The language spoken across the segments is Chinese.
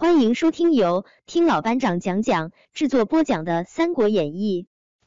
欢迎收听由听老班长讲讲制作播讲的《三国演义》。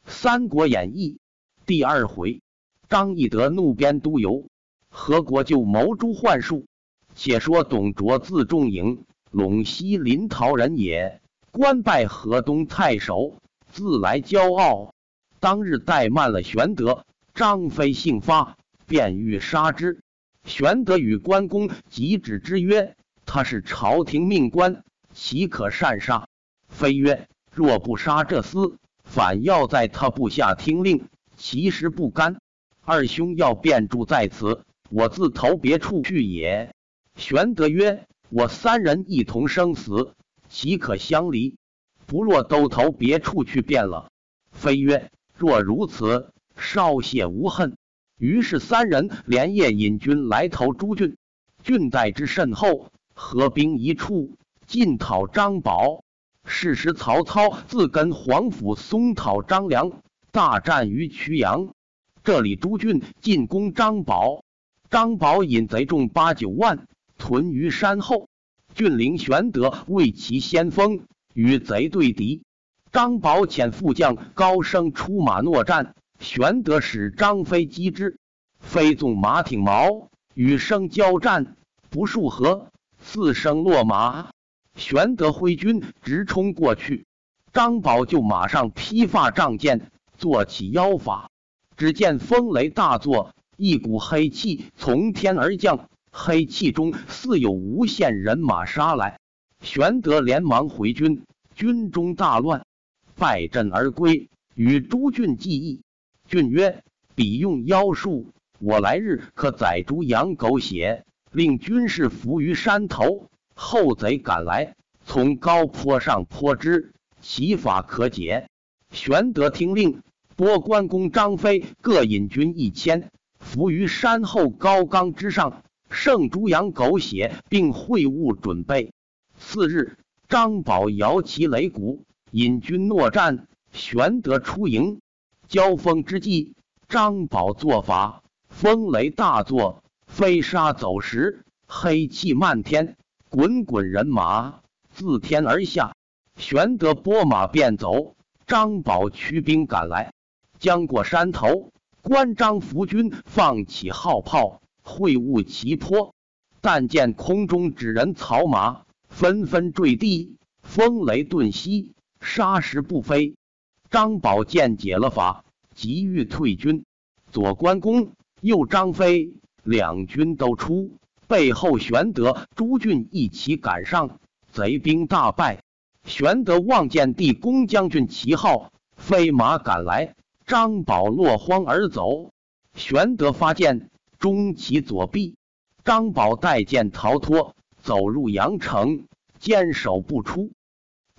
《三国演义》第二回，张翼德怒鞭督邮，何国舅谋诛幻术。且说董卓字仲颖，陇西临洮人也，官拜河东太守，自来骄傲。当日怠慢了玄德，张飞性发，便欲杀之。玄德与关公急止之曰。他是朝廷命官，岂可擅杀？飞曰：“若不杀这厮，反要在他部下听令，其实不甘。二兄要便住在此，我自投别处去也。”玄德曰：“我三人一同生死，岂可相离？不若都投别处去便了。”飞曰：“若如此，稍谢无恨。”于是三人连夜引军来投朱俊，俊待之甚厚。合兵一处，进讨张宝。是时曹操自跟黄甫松讨张良，大战于曲阳。这里朱俊进攻张宝，张宝引贼众八九万屯于山后。郡领玄德为其先锋，与贼对敌。张宝遣副将高升出马搦战，玄德使张飞击之，飞纵马挺矛，与生交战，不数合。四声落马，玄德挥军直冲过去。张宝就马上披发仗剑，做起妖法。只见风雷大作，一股黑气从天而降，黑气中似有无限人马杀来。玄德连忙回军，军中大乱，败阵而归，与朱俊计议。俊曰：“彼用妖术，我来日可宰猪养狗血。”令军士伏于山头，后贼赶来，从高坡上坡之，其法可解。玄德听令，拨关公、张飞各引军一千，伏于山后高冈之上，盛猪羊狗血，并会物准备。次日，张宝摇旗擂鼓，引军搦战。玄德出营，交锋之际，张宝做法，风雷大作。飞沙走石，黑气漫天，滚滚人马自天而下。玄德拨马便走，张宝驱兵赶来，将过山头。关张伏军放起号炮，会晤齐坡。但见空中纸人草马纷纷坠地，风雷顿息，沙石不飞。张宝见解了法，急欲退军。左关公，右张飞。两军都出，背后玄德、朱俊一起赶上，贼兵大败。玄德望见地公将军旗号，飞马赶来，张宝落荒而走。玄德发箭中其左臂，张宝带剑逃脱，走入阳城，坚守不出。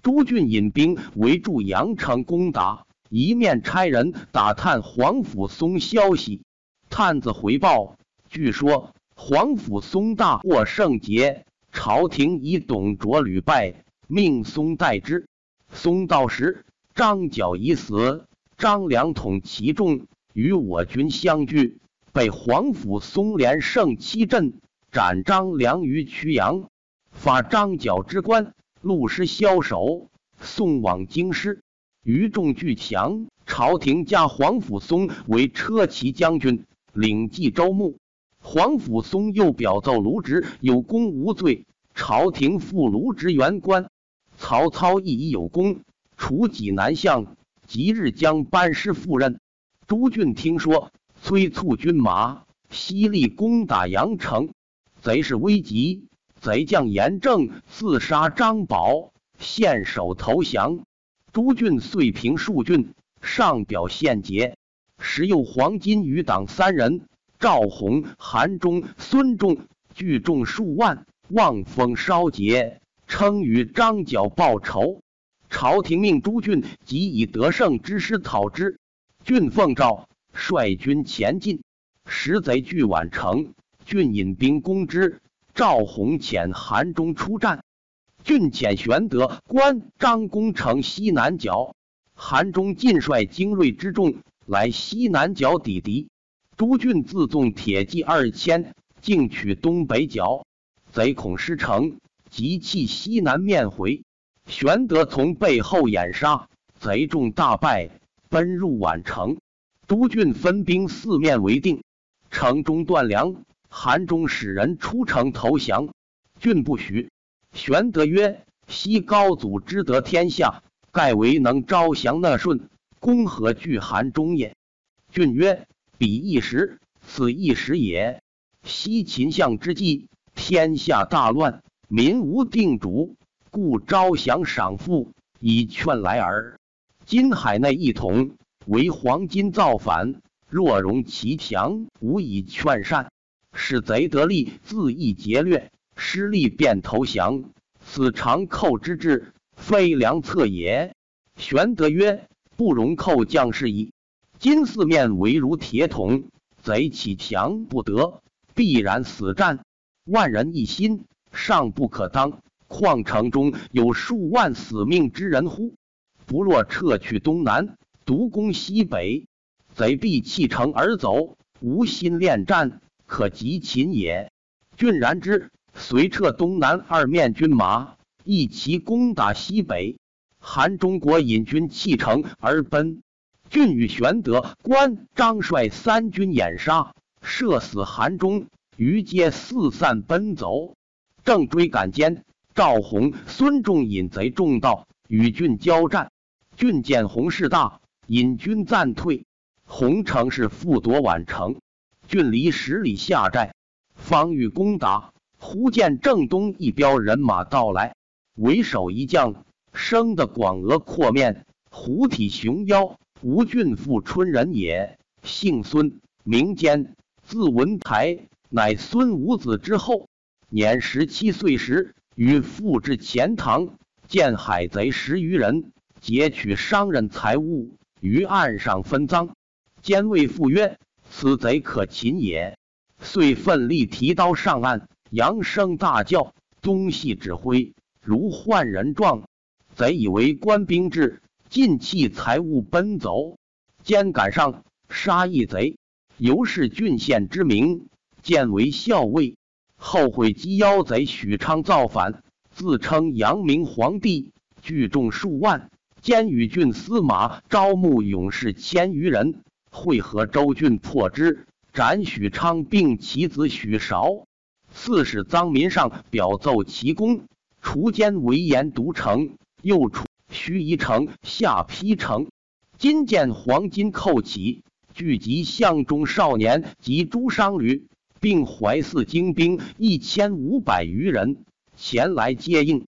朱俊引兵围住阳城攻打，一面差人打探黄甫松消息。探子回报。据说黄甫松大获圣捷，朝廷以董卓屡败，命松代之。松到时，张角已死，张良统其众与我军相聚，被黄甫松连胜七阵，斩张良于曲阳，发张角之官，陆师枭首，送往京师。余众俱降，朝廷加黄甫松为车骑将军，领冀州牧。黄甫松又表奏卢植有功无罪，朝廷复卢植原官。曹操亦已有功，除济南相，即日将班师赴任。朱俊听说，催促军马，犀利攻打阳城。贼势危急，贼将严正自杀张宝，献首投降。朱俊遂平数郡，上表献捷，时有黄金余党三人。赵弘、韩忠、孙仲聚众数万，望风烧节，称与张角报仇。朝廷命朱俊即以得胜之师讨之。俊奉诏率军前进，时贼据宛城，俊引兵攻之。赵弘遣韩忠出战，俊遣玄德、关张攻城西南角，韩忠尽率精锐之众来西南角抵敌。朱俊自纵铁骑二千，进取东北角，贼恐失城，即弃西南面回。玄德从背后掩杀，贼众大败，奔入宛城。朱俊分兵四面围定，城中断粮。韩忠使人出城投降，郡不许。玄德曰：“昔高祖之得天下，盖为能招降纳顺，公何惧韩忠也？”郡曰：“彼一时，此一时也。昔秦相之际，天下大乱，民无定主。”故招降赏赋，以劝来耳。今海内一统，为黄金造反，若容其强，无以劝善，使贼得利，自意劫掠，失利便投降，此长寇之志，非良策也。玄德曰：“不容寇将士矣。今四面围如铁桶，贼起强不得，必然死战，万人一心，尚不可当。”况城中有数万死命之人乎？不若撤去东南，独攻西北，贼必弃城而走，无心恋战，可及擒也。郡然之，遂撤东南二面军马，一齐攻打西北。韩中国引军弃城而奔，郡与玄德、关张率三军掩杀，射死韩忠，余皆四散奔走。正追赶间。赵弘、孙仲引贼众到，与郡交战。郡见洪势大，引军暂退。洪乘势复夺宛城，郡离十里下寨，方欲攻打，忽见正东一彪人马到来，为首一将，生得广额阔面，虎体熊腰，吴郡富春人也，姓孙，名坚，字文台，乃孙武子之后。年十七岁时。与父至钱塘，见海贼十余人，劫取商人财物，于岸上分赃。坚谓父曰：“此贼可擒也。”遂奋力提刀上岸，扬声大叫，东西指挥，如唤人状。贼以为官兵至，尽弃财物奔走。兼赶上，杀一贼，由是郡县之名，建为校尉。后悔击妖贼许昌造反，自称阳明皇帝，聚众数万，兼与郡司马招募勇士千余人，会合周郡破之，斩许昌，并其子许韶。刺史臧民上表奏其功，除奸为严独城，又除盱眙城、下邳城。今见黄金寇起，聚集相中少年及诸商旅。并怀四精兵一千五百余人前来接应，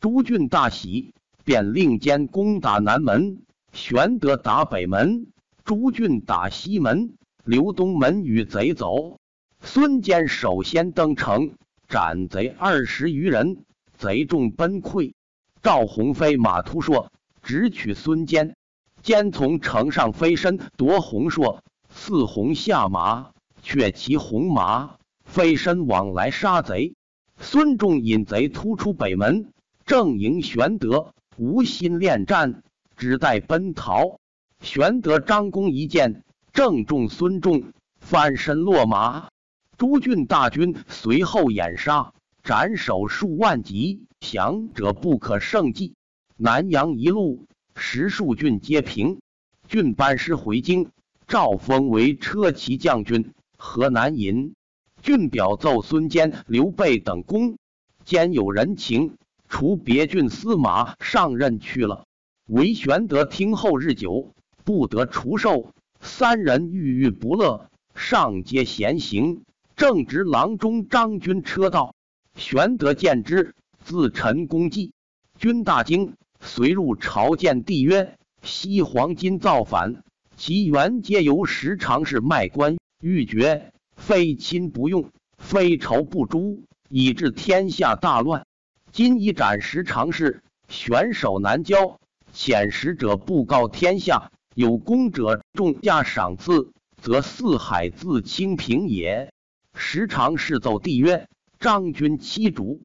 朱俊大喜，便令监攻打南门，玄德打北门，朱俊打西门，刘东门与贼走。孙坚首先登城，斩贼二十余人，贼众奔溃。赵鸿飞马突硕，直取孙坚，坚从城上飞身夺鸿硕，刺鸿下马。却骑红马飞身往来杀贼，孙仲引贼突出北门，正迎玄德，无心恋战，只待奔逃。玄德、张弓一箭，正中孙仲，翻身落马。朱俊大军随后掩杀，斩首数万级，降者不可胜计。南阳一路十数郡皆平。郡班师回京，诏封为车骑将军。河南尹郡表奏孙坚、刘备等功，兼有人情，除别郡司马上任去了。唯玄德听后日久，不得除授。三人郁郁不乐，上街闲行，正值郎中张军车到，玄德见之，自陈功绩，君大惊，遂入朝见帝曰：“西黄金造反，其原皆由时常是卖官。”欲绝，非亲不用，非仇不诛，以致天下大乱。今已斩时常侍，悬首难交。遣使者布告天下，有功者重加赏赐，则四海自清平也。时常侍奏帝曰：“张军欺主。”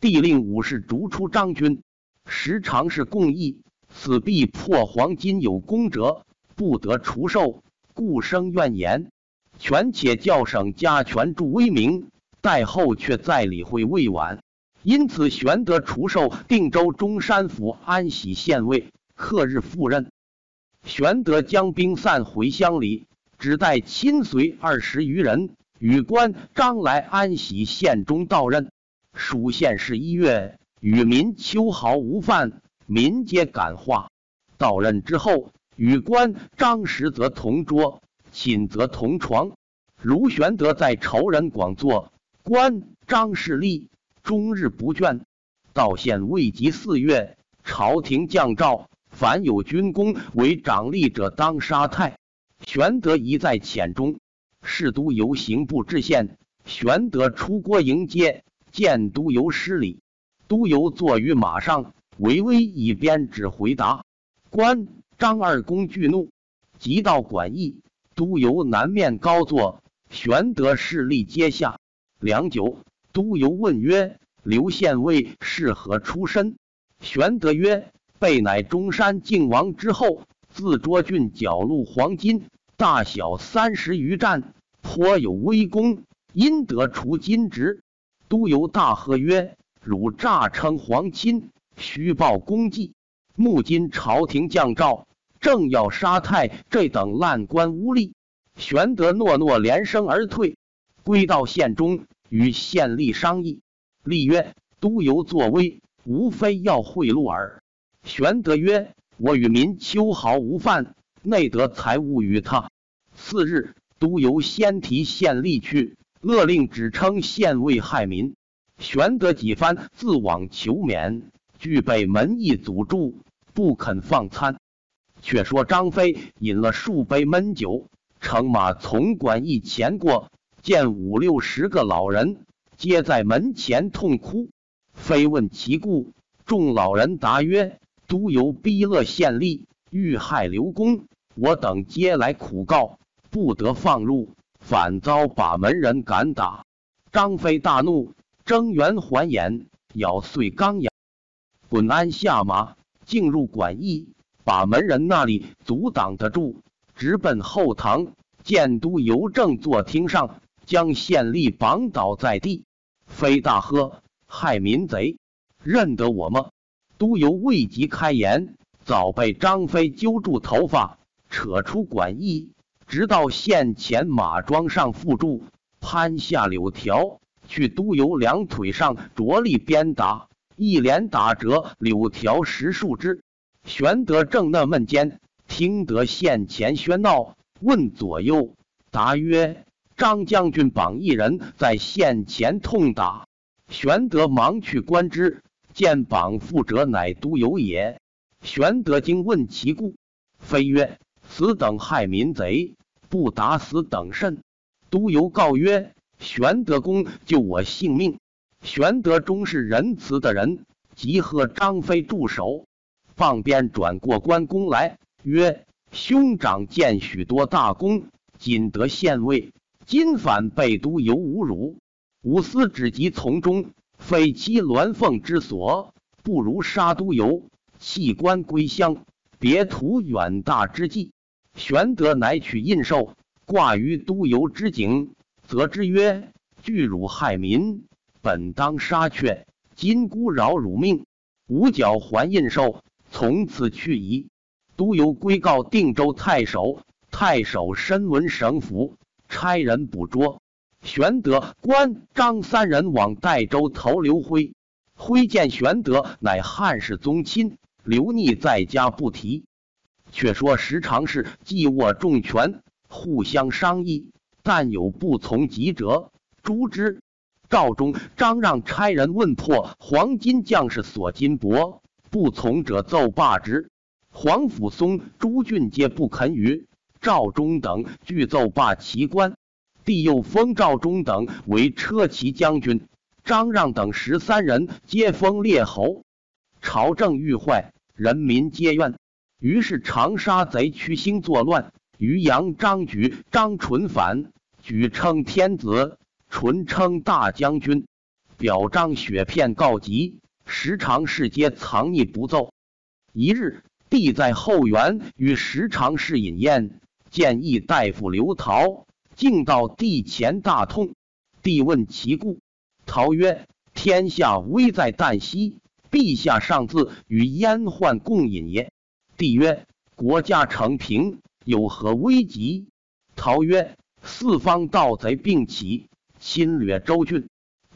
帝令武士逐出张军。时常是共议，此必破黄金有功者，不得除授，故生怨言。权且叫省加权助威名，待后却再理会未晚。因此玄德除授定州中山府安喜县尉，克日赴任。玄德将兵散回乡里，只带亲随二十余人，与关张来安喜县中到任。属县是一月，与民秋毫无犯，民皆感化。到任之后，与关张实则同桌，寝则同床。卢玄德在仇人广作，关张势力终日不倦。到县未及四月，朝廷降诏，凡有军功为长吏者，当杀太。玄德一在浅中，侍都游刑部知县。玄德出郭迎接，见都游失礼。都游坐于马上，微微一鞭指回答。关张二公惧怒，即到馆驿。都游南面高坐。玄德势力阶下，良久，都游问曰：“刘县尉是何出身？”玄德曰：“备乃中山靖王之后，自涿郡缴录黄金，大小三十余战，颇有威功，因得除金职。”都游大喝曰：“汝诈称皇亲，虚报功绩！目今朝廷降诏，正要杀太这等烂官污吏。”玄德诺诺，连声而退，归到县中，与县吏商议。吏曰：“都游作威，无非要贿赂耳。”玄德曰：“我与民秋毫无犯，内得财物与他。”次日，都游先提县吏去，勒令只称县尉害民。玄德几番自往求免，俱被门役阻住，不肯放参。却说张飞饮了数杯闷酒。乘马从馆驿前过，见五六十个老人，皆在门前痛哭。非问其故，众老人答曰：“都游逼勒县吏，欲害刘公，我等皆来苦告，不得放入，反遭把门人赶打。”张飞大怒，睁圆环眼，咬碎钢牙，滚鞍下马，进入馆驿，把门人那里阻挡得住。直奔后堂，建都邮正坐厅上，将县吏绑倒在地。飞大喝：“害民贼，认得我吗？”都邮未及开言，早被张飞揪住头发，扯出馆驿，直到县前马桩上缚住，攀下柳条，去都邮两腿上着力鞭打，一连打折柳条十数枝。玄德正纳闷间。听得县前喧闹，问左右，答曰：“张将军绑一人在县前痛打。”玄德忙去观之，见绑缚者乃都邮也。玄德惊问其故，非曰：“此等害民贼，不打死等甚？”都游告曰：“玄德公救我性命。”玄德终是仁慈的人，即喝张飞住手，放鞭转过关公来。曰：兄长见许多大功，仅得县尉，今反被都游侮辱，吾思只及从中，非其鸾凤之所，不如杀都游，弃官归乡，别图远大之计。玄德乃取印绶，挂于都游之颈，则之曰：拒辱害民，本当杀却，今孤饶汝命，五角还印绶，从此去矣。都邮归告定州太守，太守身闻省府，差人捕捉。玄德、关张三人往代州投刘辉。辉见玄德乃汉室宗亲，留逆在家不提。却说时常是既握重权，互相商议，但有不从己者，诛之。赵忠、张让差人问破黄金将士所金帛，不从者奏罢职。黄甫松、朱俊皆不肯与赵忠等俱奏罢其官，帝又封赵忠等为车骑将军，张让等十三人皆封列侯。朝政愈坏，人民皆怨，于是长沙贼屈兴作乱，于阳张举、张纯反，举称天子，纯称大将军，表彰雪片告急，时常侍皆藏匿不奏。一日。帝在后园与时常侍饮宴，见议大夫刘陶，竟到帝前大痛。帝问其故，陶曰：“天下危在旦夕，陛下尚自与燕患共饮也。”帝曰：“国家承平，有何危急？”陶曰：“四方盗贼并起，侵略州郡，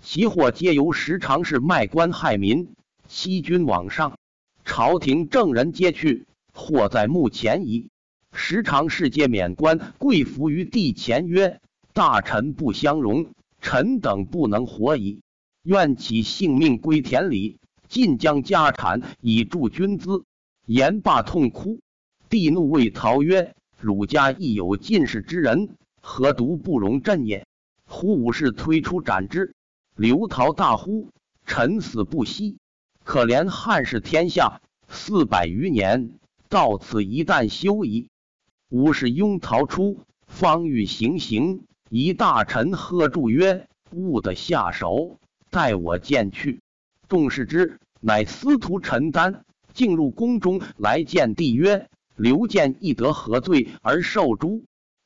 其祸皆由时常是卖官害民，欺君罔上。朝廷正人皆去，祸在目前矣。时常侍皆免官，跪伏于地前曰：‘大臣不相容，臣等不能活矣。愿起性命归田里，尽将家产以助军资。’言罢痛哭。帝怒谓陶曰：‘汝家亦有进士之人。’”何独不容朕也？呼武士推出斩之。刘陶大呼：“臣死不息！可怜汉室天下四百余年，到此一旦休矣。”武士拥逃出，方欲行刑，一大臣喝住曰：“勿得下手，待我见去。”众视之，乃司徒陈丹，进入宫中来见帝曰：“刘建亦得何罪而受诛？”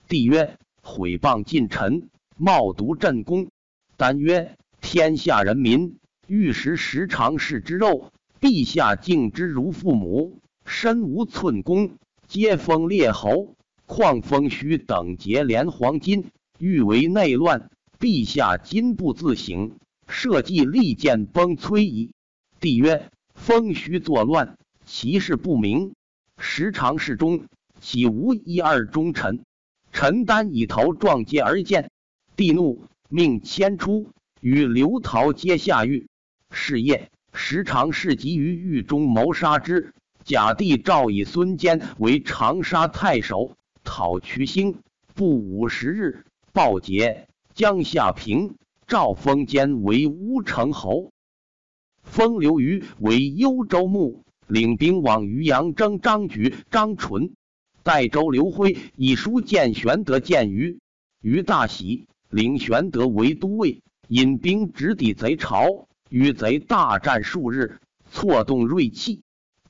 帝曰：毁谤近臣，冒渎朕功。丹曰：“天下人民欲食时常侍之肉，陛下敬之如父母，身无寸功，皆封列侯，况封虚等节连黄金，欲为内乱。陛下今不自省，社稷利剑崩摧矣。”帝曰：“封虚作乱，其事不明。时常侍中岂无一二忠臣？”陈丹以头撞阶而见，帝怒，命迁出，与刘陶皆下狱。是夜，时常侍急于狱中谋杀之。假帝诏以孙坚为长沙太守，讨渠兴，不五十日，报捷，将下平。诏封坚为乌程侯，封刘虞为幽州牧，领兵往渔阳征张举、张纯。代州刘辉以书见玄德，见于于大喜，领玄德为都尉，引兵直抵贼巢，与贼大战数日，挫动锐气。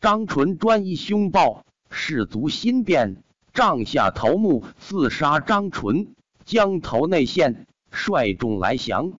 张纯专一凶暴，士卒心变，帐下头目自杀张纯，将头内陷，率众来降。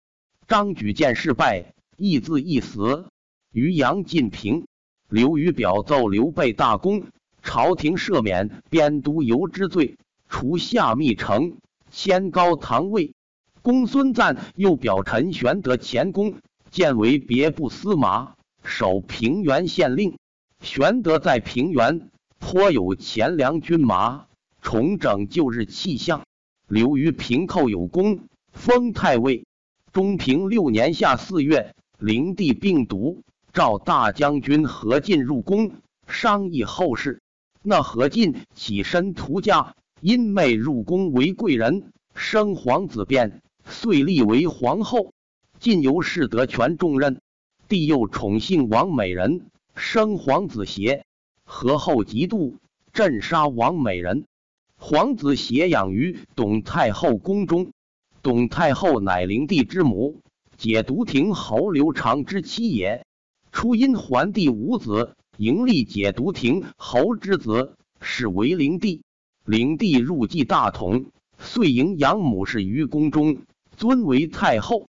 张举见事败，亦自缢死。于阳进平，刘虞表奏刘备大功。朝廷赦免边都游之罪，除下密城，迁高堂尉。公孙瓒又表陈玄德前功，建为别部司马，守平原县令。玄德在平原颇有钱粮军马，重整旧日气象。刘虞平寇有功，封太尉。中平六年夏四月，灵帝病毒，召大将军何进入宫，商议后事。那何进起身图家，因妹入宫为贵人，生皇子变，遂立为皇后。晋由是得权重任。帝又宠幸王美人，生皇子协。何后嫉妒，镇杀王美人。皇子协养于董太后宫中。董太后乃灵帝之母，解毒亭侯刘长之妻也。初因桓帝无子。迎立解毒亭侯之子，是为灵帝。灵帝入继大统，遂迎养母氏于宫中，尊为太后。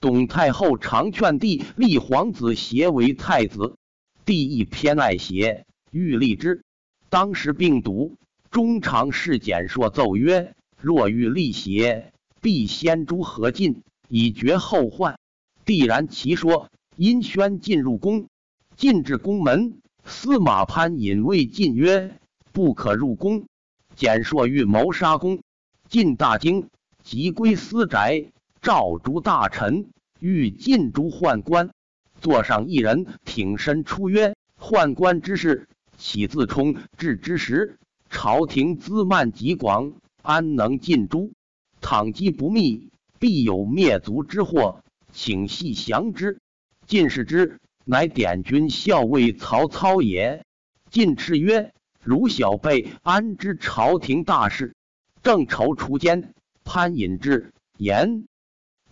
董太后常劝帝立皇子协为太子，帝亦偏爱协，欲立之。当时病毒，中常侍简硕奏曰：“若欲立协，必先诛何进，以绝后患。”帝然其说，因宣进入宫，进至宫门。司马潘引魏晋曰：“不可入宫。”简硕欲谋杀公，晋大惊，即归私宅，召诸大臣，欲尽诛宦官。座上一人挺身出曰：“宦官之事，岂自充至之时？朝廷资慢极广，安能尽诛？倘机不密，必有灭族之祸，请细详之。”进士之。乃典军校尉曹操也。进斥曰：“汝小辈安知朝廷大事？正愁除奸。”潘隐之言，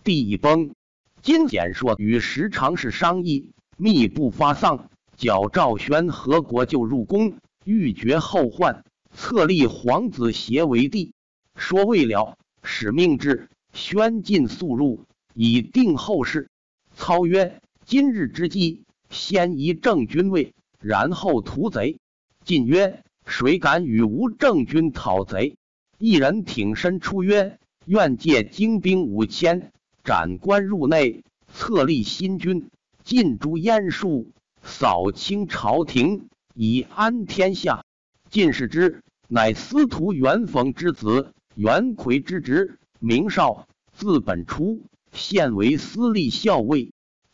帝崩。金简硕与时常侍商议，密不发丧，矫赵宣何国就入宫，欲绝后患，册立皇子协为帝。说未了，使命至，宣进速入，以定后事。操曰：今日之计，先移正军位，然后屠贼。晋曰：“谁敢与吾正军讨贼？”一人挺身出曰：“愿借精兵五千，斩关入内，册立新君，尽诛燕术，扫清朝廷，以安天下。”晋视之，乃司徒元逢之子，元奎之侄，名少，字本初，现为司隶校尉。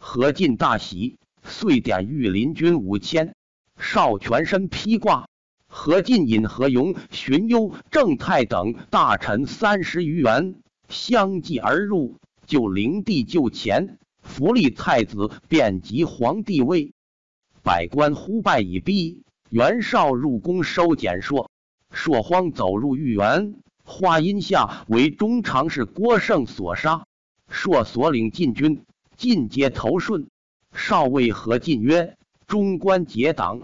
何进大喜，遂点御林军五千，少全身披挂。何进引何勇、荀攸、郑泰等大臣三十余员相继而入，就灵帝就前，扶立太子，便即皇帝位。百官呼拜已毕，袁绍入宫收简硕，硕慌走入御园，花荫下为中常侍郭盛所杀，硕所领禁军。尽皆投顺。少尉何进曰：“中官结党，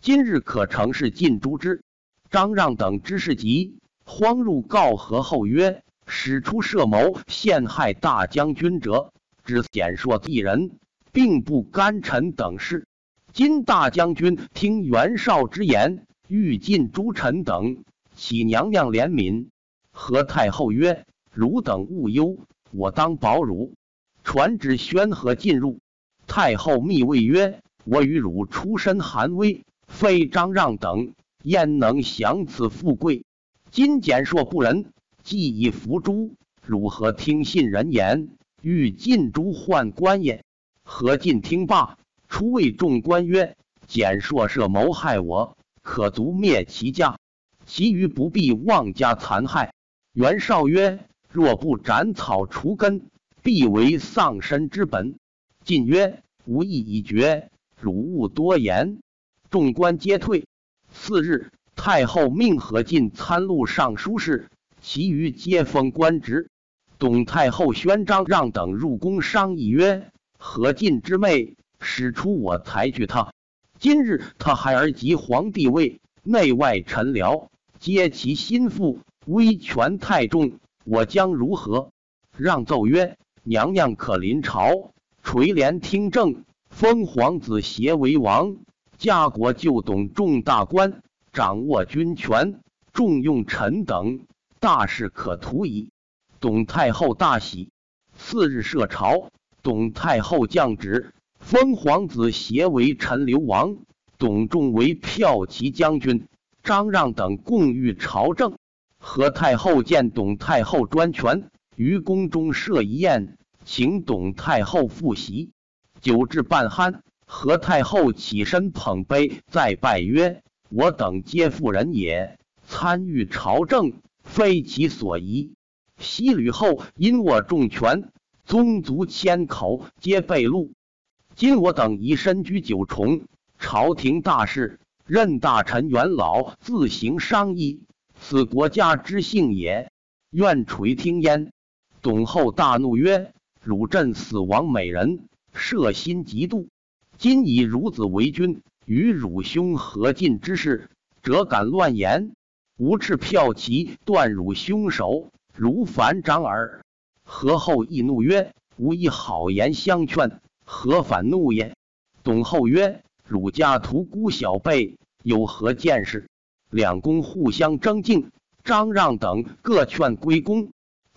今日可成事尽诛之。”张让等知事急，慌入告何后曰：“使出设谋陷害大将军者，只简硕一人，并不干臣等事。今大将军听袁绍之言，欲尽诸臣等，启娘娘怜悯。”何太后曰：“汝等勿忧，我当保汝。”传旨宣和进入，太后密谓曰：“我与汝出身寒微，非张让等，焉能享此富贵？今简硕不仁，既已伏诛，如何听信人言，欲尽诛宦官也？”何进听罢，出谓众官曰：“简硕设谋害我，可足灭其家，其余不必妄加残害。”袁绍曰：“若不斩草除根。”必为丧身之本。晋曰：“吾意已决，汝勿多言。”众官皆退。次日，太后命何进参录尚书事，其余皆封官职。董太后宣张让等入宫商议曰：“何进之妹，使出我才拒他。今日他孩儿及皇帝位，内外臣僚皆其心腹，威权太重，我将如何？”让奏曰。娘娘可临朝垂帘听政，封皇子协为王，家国就董众大官，掌握军权，重用臣等，大事可图矣。董太后大喜。次日设朝，董太后降旨，封皇子协为陈留王，董仲为骠骑将军，张让等共御朝政。何太后见董太后专权。于宫中设一宴，请董太后复席。酒至半酣，何太后起身捧杯，再拜曰：“我等皆妇人也，参与朝政，非其所宜。西吕后因我重权，宗族千口皆被戮。今我等已身居九重，朝廷大事，任大臣元老自行商议，此国家之幸也。愿垂听焉。”董后大怒曰：“汝朕死亡美人，摄心嫉妒。今以孺子为君，与汝兄何进之事，辄敢乱言？吾赤骠骑断汝凶手，如反掌耳。”何后亦怒曰：“吾以好言相劝，何反怒也？”董后曰：“汝家徒孤小辈，有何见识？”两公互相争竞，张让等各劝归公。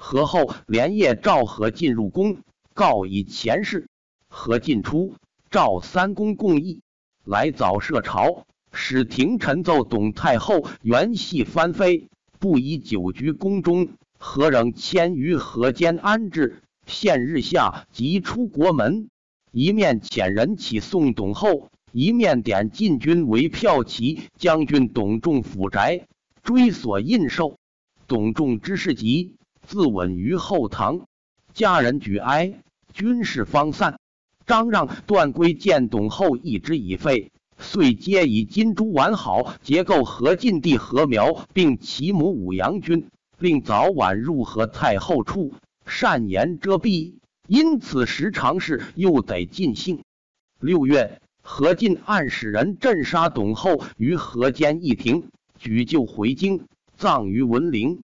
何后连夜召何进入宫，告以前事。何进出，召三公共议，来早设朝，使廷臣奏董太后元系翻飞，不宜久居宫中。何仍迁于河间安置？现日下即出国门，一面遣人启送董后，一面点禁军为骠骑将军董仲府宅，追索印绶。董仲之事急。自刎于后堂，家人举哀，军士方散。张让、段珪见董后意之已废，遂皆以金珠完好，结构何进弟何苗，并其母武阳君，令早晚入何太后处，善言遮蔽。因此时常事又得尽兴。六月，何进暗使人镇杀董后于河间一庭，举柩回京，葬于文陵。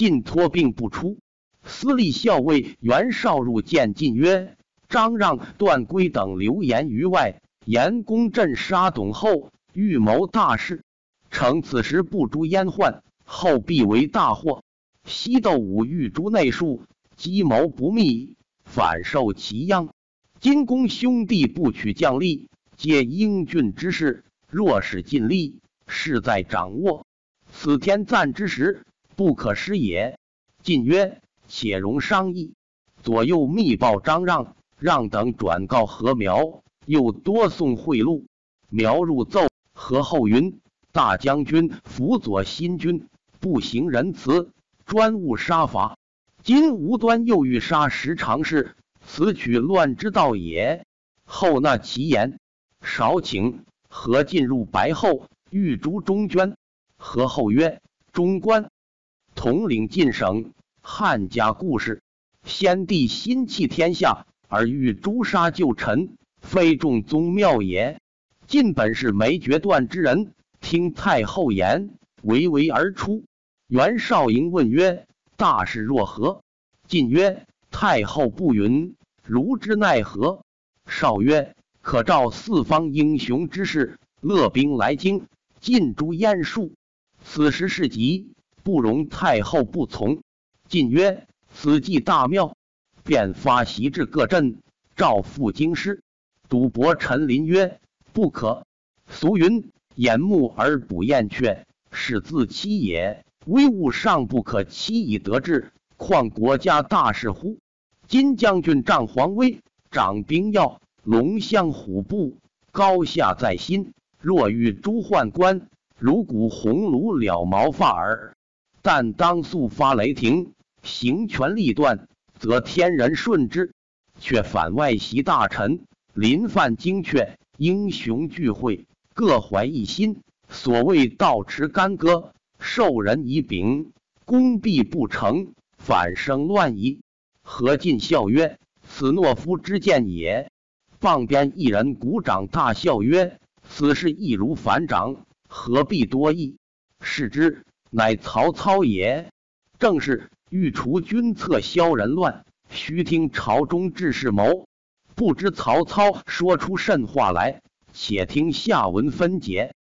尽托病不出，司隶校尉袁绍入见晋曰：“张让、段珪等流言于外，言公镇杀董后，预谋大事。乘此时不诛燕患，后必为大祸。西窦武欲诛内术，计谋不密，反受其殃。金公兄弟不取将吏，皆英俊之士。若使尽力，势在掌握。此天赞之时，不可失也。晋曰：“且容商议。”左右密报张让，让等转告何苗，又多送贿赂。苗入奏何后云：“大将军辅佐新军，不行仁慈，专务杀伐。今无端又欲杀十常侍。”此取乱之道也。后纳其言，少请何进入白后，欲诛中捐。何后曰：“中官统领晋省，汉家故事。先帝心弃天下，而欲诛杀旧臣，非众宗庙也。晋本是没决断之人，听太后言，唯唯而出。袁绍迎问曰：‘大事若何？’晋曰：‘太后不允。’如之奈何？少曰：“可召四方英雄之士，勒兵来京，尽诛燕术。此时是急，不容太后不从。”晋曰：“此计大妙。”便发檄至各镇，召赴京师。赌博陈琳曰：“不可。俗云：眼目而捕燕雀，是自欺也。威物尚不可欺以得志，况国家大事乎？”金将军仗皇威，掌兵要，龙象虎步，高下在心。若遇诸宦官，如鼓红炉了毛发耳。但当速发雷霆，行权力断，则天人顺之。却反外袭大臣，临犯精确，英雄聚会，各怀一心。所谓道持干戈，受人以柄，功必不成，反生乱矣。何进笑曰：“此懦夫之见也。”傍边一人鼓掌大笑曰：“此事易如反掌，何必多议？”视之，乃曹操也。正是欲除君侧，消人乱，须听朝中志士谋。不知曹操说出甚话来，且听下文分解。